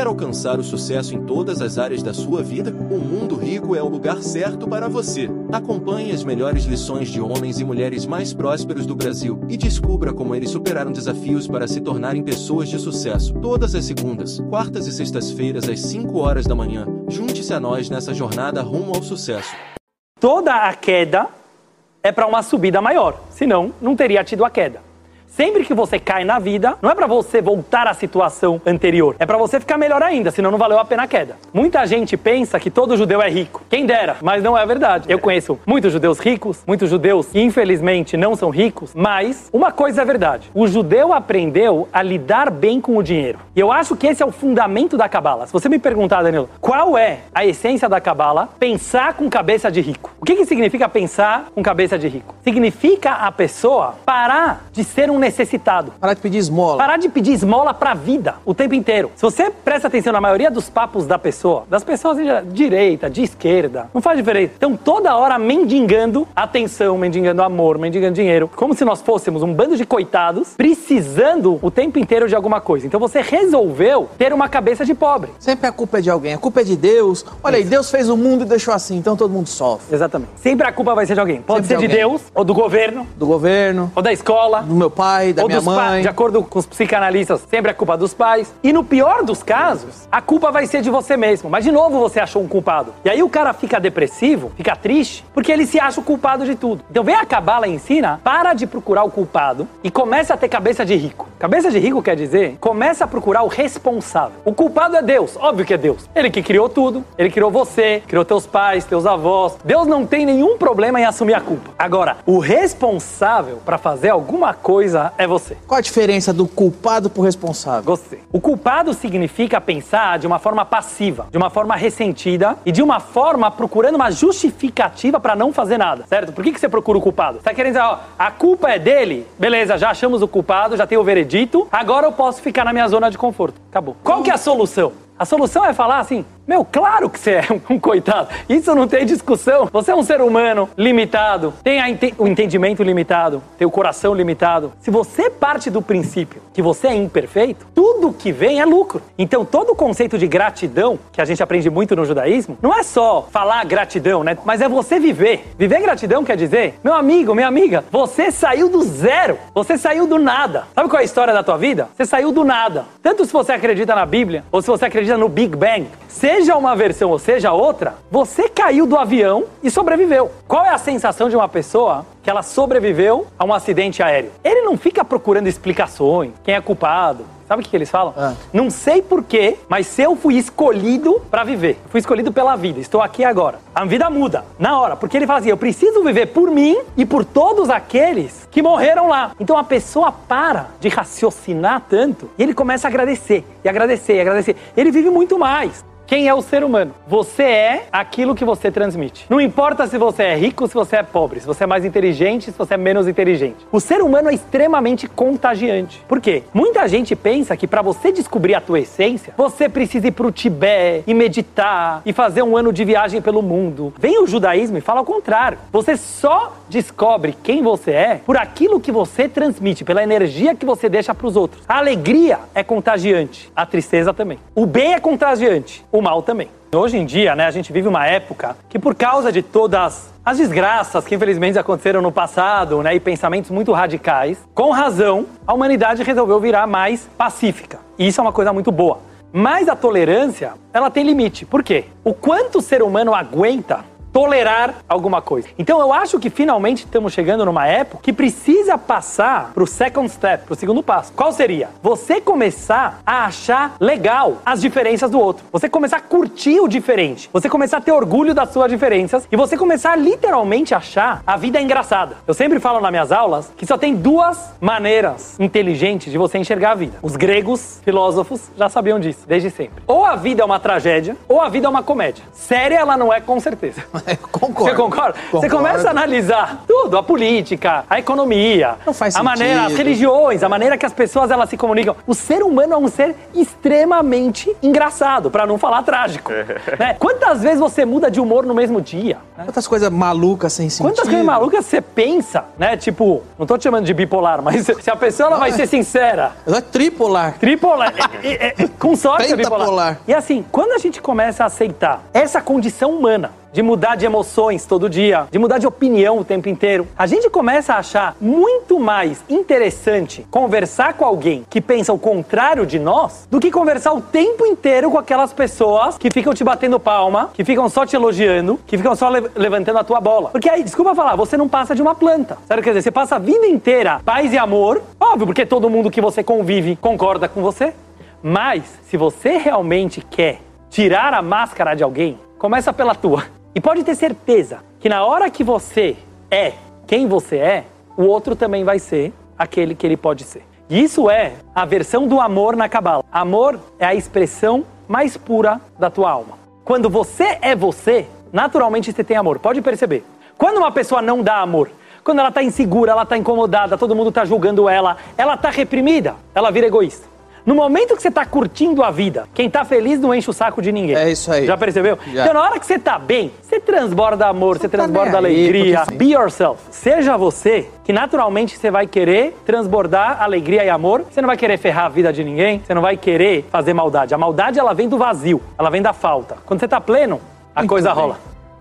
Quer alcançar o sucesso em todas as áreas da sua vida? O Mundo Rico é o lugar certo para você. Acompanhe as melhores lições de homens e mulheres mais prósperos do Brasil e descubra como eles superaram desafios para se tornarem pessoas de sucesso. Todas as segundas, quartas e sextas-feiras às 5 horas da manhã. Junte-se a nós nessa jornada rumo ao sucesso. Toda a queda é para uma subida maior, senão não teria tido a queda. Sempre que você cai na vida, não é para você voltar à situação anterior, é para você ficar melhor ainda, senão não valeu a pena a queda. Muita gente pensa que todo judeu é rico. Quem dera, mas não é verdade. Eu conheço muitos judeus ricos, muitos judeus que infelizmente não são ricos, mas uma coisa é verdade. O judeu aprendeu a lidar bem com o dinheiro. E eu acho que esse é o fundamento da cabala. Se você me perguntar, Danilo, qual é a essência da cabala? Pensar com cabeça de rico. O que, que significa pensar com cabeça de rico? Significa a pessoa parar de ser um necessitado. Parar de pedir esmola. Parar de pedir esmola pra vida o tempo inteiro. Se você presta atenção na maioria dos papos da pessoa, das pessoas de direita, de esquerda, não faz diferença. Então toda hora mendigando atenção, mendigando amor, mendigando dinheiro, como se nós fôssemos um bando de coitados precisando o tempo inteiro de alguma coisa. Então você resolveu ter uma cabeça de pobre. Sempre a culpa é de alguém, a culpa é de Deus. Olha aí, Deus fez o mundo e deixou assim, então todo mundo sofre. Exatamente. Sempre a culpa vai ser de alguém. Pode Sempre ser de de. Deus, ou do governo, Do governo, ou da escola, do meu pai, da ou minha mãe. de acordo com os psicanalistas, sempre é culpa dos pais. E no pior dos casos, a culpa vai ser de você mesmo. Mas de novo você achou um culpado. E aí o cara fica depressivo, fica triste, porque ele se acha o culpado de tudo. Então vem a cabala e ensina, para de procurar o culpado e começa a ter cabeça de rico. Cabeça de rico quer dizer, começa a procurar o responsável. O culpado é Deus, óbvio que é Deus. Ele que criou tudo, ele criou você, criou teus pais, teus avós. Deus não tem nenhum problema em assumir a culpa. Agora, o responsável para fazer alguma coisa é você. Qual a diferença do culpado pro responsável? Gostei. O culpado significa pensar de uma forma passiva, de uma forma ressentida e de uma forma procurando uma justificativa para não fazer nada, certo? Por que, que você procura o culpado? Você tá querendo dizer, ó, a culpa é dele? Beleza, já achamos o culpado, já tem o veredito, agora eu posso ficar na minha zona de conforto. Acabou. Qual que é a solução? A solução é falar assim, meu, claro que você é um coitado. Isso não tem discussão. Você é um ser humano limitado, tem ente- o entendimento limitado, tem o coração limitado. Se você parte do princípio que você é imperfeito, tudo que vem é lucro. Então, todo o conceito de gratidão, que a gente aprende muito no judaísmo, não é só falar gratidão, né? Mas é você viver. Viver gratidão quer dizer, meu amigo, minha amiga, você saiu do zero. Você saiu do nada. Sabe qual é a história da tua vida? Você saiu do nada. Tanto se você acredita na Bíblia, ou se você acredita no Big Bang, uma versão ou seja outra, você caiu do avião e sobreviveu. Qual é a sensação de uma pessoa que ela sobreviveu a um acidente aéreo? Ele não fica procurando explicações, quem é culpado. Sabe o que, que eles falam? Ah. Não sei porquê, mas se eu fui escolhido pra viver, fui escolhido pela vida, estou aqui agora. A vida muda na hora, porque ele fala assim: eu preciso viver por mim e por todos aqueles que morreram lá. Então a pessoa para de raciocinar tanto e ele começa a agradecer, e agradecer, e agradecer. Ele vive muito mais. Quem é o ser humano? Você é aquilo que você transmite. Não importa se você é rico, se você é pobre, se você é mais inteligente, se você é menos inteligente. O ser humano é extremamente contagiante. Por quê? Muita gente pensa que para você descobrir a tua essência, você precisa ir pro Tibete e meditar e fazer um ano de viagem pelo mundo. Vem o judaísmo e fala o contrário. Você só descobre quem você é por aquilo que você transmite, pela energia que você deixa para os outros. A alegria é contagiante, a tristeza também. O bem é contagiante, o mal também. Hoje em dia, né, a gente vive uma época que por causa de todas as desgraças que infelizmente aconteceram no passado, né, e pensamentos muito radicais, com razão, a humanidade resolveu virar mais pacífica. E isso é uma coisa muito boa. Mas a tolerância, ela tem limite. Por quê? O quanto o ser humano aguenta tolerar alguma coisa. Então eu acho que finalmente estamos chegando numa época que precisa passar pro second step, pro segundo passo. Qual seria? Você começar a achar legal as diferenças do outro. Você começar a curtir o diferente. Você começar a ter orgulho das suas diferenças e você começar a literalmente achar a vida engraçada. Eu sempre falo nas minhas aulas que só tem duas maneiras inteligentes de você enxergar a vida. Os gregos filósofos já sabiam disso desde sempre. Ou a vida é uma tragédia, ou a vida é uma comédia. Séria ela não é com certeza. concordo. Você concorda? Você Concordo. começa a analisar tudo, a política, a economia, Não faz a maneira, as religiões, a maneira que as pessoas elas se comunicam. O ser humano é um ser extremamente engraçado, pra não falar trágico. né? Quantas vezes você muda de humor no mesmo dia? né? Quantas coisas malucas sem sentido. Quantas coisas malucas você pensa, né? Tipo, não tô te chamando de bipolar, mas se a pessoa ela vai Não, é. ser sincera, É tripolar. Tripolar. É, é, é, com sorte é bipolar. E assim, quando a gente começa a aceitar essa condição humana de mudar de emoções todo dia, de mudar de opinião o tempo inteiro, a gente começa a achar muito mais interessante conversar com alguém que pensa o contrário de nós do que conversar o tempo inteiro com aquelas pessoas que ficam te batendo palma, que ficam só te elogiando, que ficam só le- levantando a tua bola. Porque aí, desculpa falar, você não passa de uma planta. Sabe? Quer dizer, você passa a vida inteira paz e amor, óbvio, porque todo mundo que você convive concorda com você. Mas, se você realmente quer tirar a máscara de alguém, começa pela tua. E pode ter certeza que na hora que você é quem você é, o outro também vai ser aquele que ele pode ser. E isso é a versão do amor na cabala. Amor é a expressão mais pura da tua alma. Quando você é você, naturalmente você tem amor. Pode perceber. Quando uma pessoa não dá amor, quando ela tá insegura, ela tá incomodada, todo mundo tá julgando ela, ela tá reprimida, ela vira egoísta. No momento que você tá curtindo a vida, quem tá feliz não enche o saco de ninguém. É isso aí. Já percebeu? Já. Então, na hora que você tá bem, você transborda amor, você, tá transborda aí, alegria. porque sim. Be yourself. Seja você, que naturalmente você vai querer transbordar alegria e amor. Você não vai querer ferrar a vida de ninguém, você não vai querer fazer maldade. A maldade, ela vem do vazio, ela vem da falta. Quando você tá pleno, a Muito coisa bem. rola.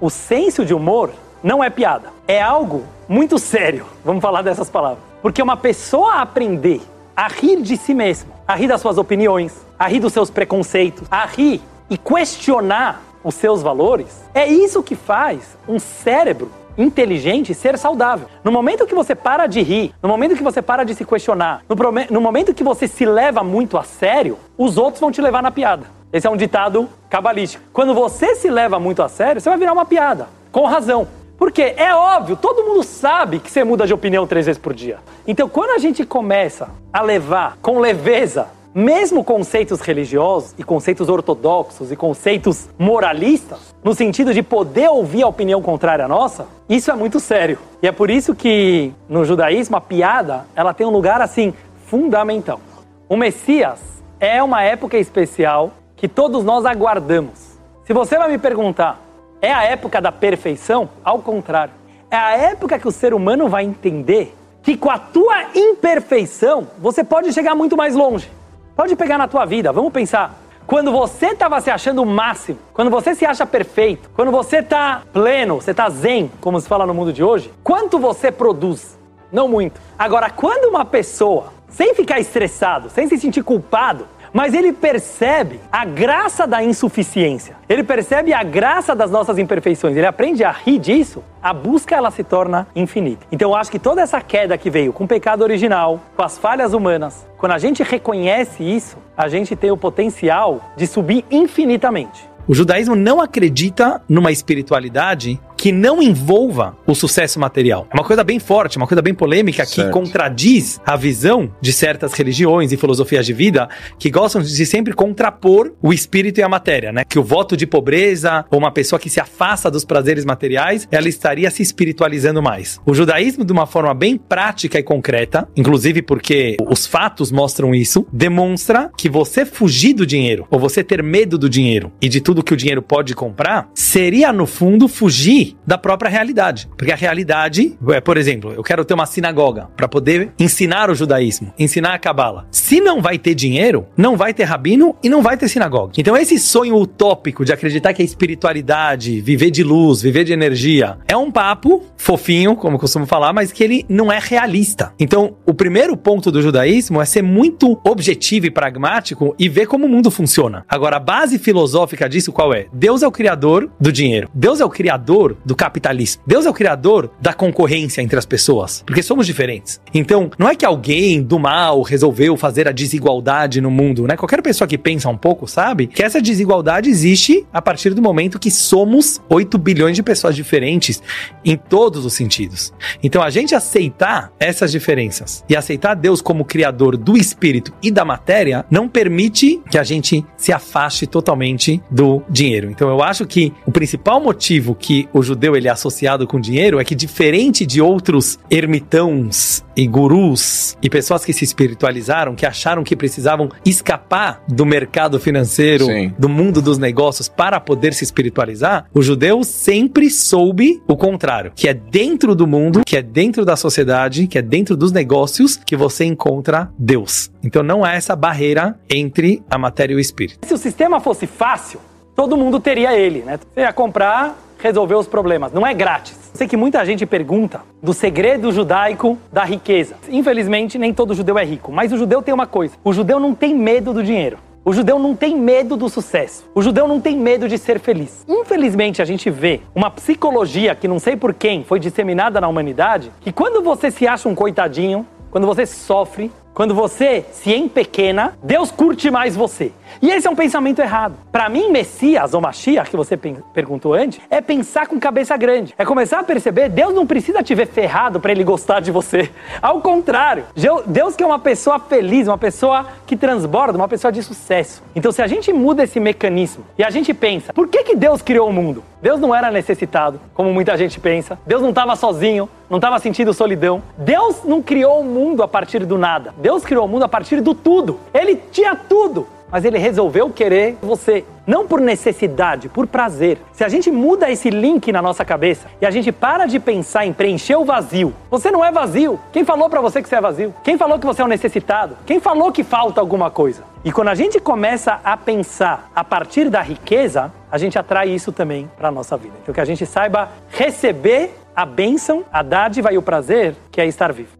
O senso de humor não é piada. É algo muito sério. Vamos falar dessas palavras. Porque uma pessoa aprender a rir de si mesmo, a rir das suas opiniões, a rir dos seus preconceitos, a rir e questionar os seus valores, é isso que faz um cérebro inteligente ser saudável. No momento que você para de rir, no momento que você para de se questionar, no, no momento que você se leva muito a sério, os outros vão te levar na piada. Esse é um ditado cabalístico. Quando você se leva muito a sério, você vai virar uma piada. Com razão. Porque é óbvio, todo mundo sabe que você muda de opinião três vezes por dia. Então, quando a gente começa a levar com leveza, mesmo conceitos religiosos e conceitos ortodoxos e conceitos moralistas, no sentido de poder ouvir a opinião contrária à nossa, isso é muito sério. E é por isso que no judaísmo a piada, ela tem um lugar assim fundamental. O Messias é uma época especial que todos nós aguardamos. Se você vai me perguntar, é a época da perfeição? Ao contrário. É a época que o ser humano vai entender que com a tua imperfeição você pode chegar muito mais longe. Pode pegar na tua vida, vamos pensar. Quando você estava se achando o máximo, quando você se acha perfeito, quando você está pleno, você está zen, como se fala no mundo de hoje, quanto você produz? Não muito. Agora, quando uma pessoa, sem ficar estressado, sem se sentir culpado, mas ele percebe a graça da insuficiência, ele percebe a graça das nossas imperfeições, ele aprende a rir disso, a busca ela se torna infinita. Então eu acho que toda essa queda que veio com o pecado original, com as falhas humanas, quando a gente reconhece isso, a gente tem o potencial de subir infinitamente. O judaísmo não acredita numa espiritualidade que não envolva o sucesso material. É uma coisa bem forte, uma coisa bem polêmica que Certo. contradiz a visão de certas religiões e filosofias de vida que gostam de sempre contrapor o espírito e a matéria, né? Que o voto de pobreza ou uma pessoa que se afasta dos prazeres materiais, ela estaria se espiritualizando mais. O judaísmo, de uma forma bem prática e concreta, inclusive porque os fatos mostram isso, demonstra que você fugir do dinheiro ou você ter medo do dinheiro e de tudo que o dinheiro pode comprar, seria no fundo fugir da própria realidade. Porque a realidade, é, por exemplo, eu quero ter uma sinagoga para poder ensinar o judaísmo, ensinar a cabala. Se não vai ter dinheiro, não vai ter rabino e não vai ter sinagoga. Então esse sonho utópico de acreditar que a espiritualidade, viver de luz, viver de energia, é um papo fofinho, como eu costumo falar, mas que ele não é realista. Então, o primeiro ponto do judaísmo é ser muito objetivo e pragmático e ver como o mundo funciona. Agora, a base filosófica disso qual é? Deus é o criador do dinheiro. Deus é o criador do capitalismo. Deus é o criador da concorrência entre as pessoas, porque somos diferentes. Então, não é que alguém do mal resolveu fazer a desigualdade no mundo, né? Qualquer pessoa que pensa um pouco sabe que essa desigualdade existe a partir do momento que somos 8 bilhões de pessoas diferentes em todos os sentidos. Então, a gente aceitar essas diferenças e aceitar Deus como criador do espírito e da matéria não permite que a gente se afaste totalmente do dinheiro. Então, eu acho que o principal motivo que o judeu ele é associado com dinheiro é que diferente de outros ermitãos e gurus e pessoas que se espiritualizaram, que acharam que precisavam escapar do mercado financeiro, Sim. do mundo dos negócios para poder se espiritualizar, o judeu sempre soube o contrário, que é dentro do mundo, que é dentro da sociedade, que é dentro dos negócios que você encontra Deus. Então não há essa barreira entre a matéria e o espírito. Se o sistema fosse fácil, todo mundo teria ele, né? Você ia comprar, resolver os problemas. Não é grátis. Sei que muita gente pergunta do segredo judaico da riqueza. Infelizmente, nem todo judeu é rico, mas o judeu tem uma coisa: o judeu não tem medo do dinheiro. O judeu não tem medo do sucesso. O judeu não tem medo de ser feliz. Infelizmente, a gente vê uma psicologia que não sei por quem foi disseminada na humanidade, que quando você se acha um coitadinho, quando você sofre, quando você se empequena, Deus curte mais você. E esse é um pensamento errado. Para mim, Messias ou Mashiach, que você perguntou antes, é pensar com cabeça grande. É começar a perceber, Deus não precisa te ver ferrado para ele gostar de você. Ao contrário, Deus quer uma pessoa feliz, uma pessoa que transborda, uma pessoa de sucesso. Então, se a gente muda esse mecanismo e a gente pensa, por que, que Deus criou o mundo? Deus não era necessitado, como muita gente pensa. Deus não estava sozinho, não estava sentindo solidão. Deus não criou o mundo a partir do nada. Deus criou o mundo a partir do tudo. Ele tinha tudo. Mas ele resolveu querer você, não por necessidade, por prazer. Se a gente muda esse link na nossa cabeça e a gente para de pensar em preencher o vazio, você não é vazio. Quem falou pra você que você é vazio? Quem falou que você é um necessitado? Quem falou que falta alguma coisa? E quando a gente começa a pensar a partir da riqueza, a gente atrai isso também para nossa vida. Então que a gente saiba receber a bênção, a dádiva e o prazer que é estar vivo.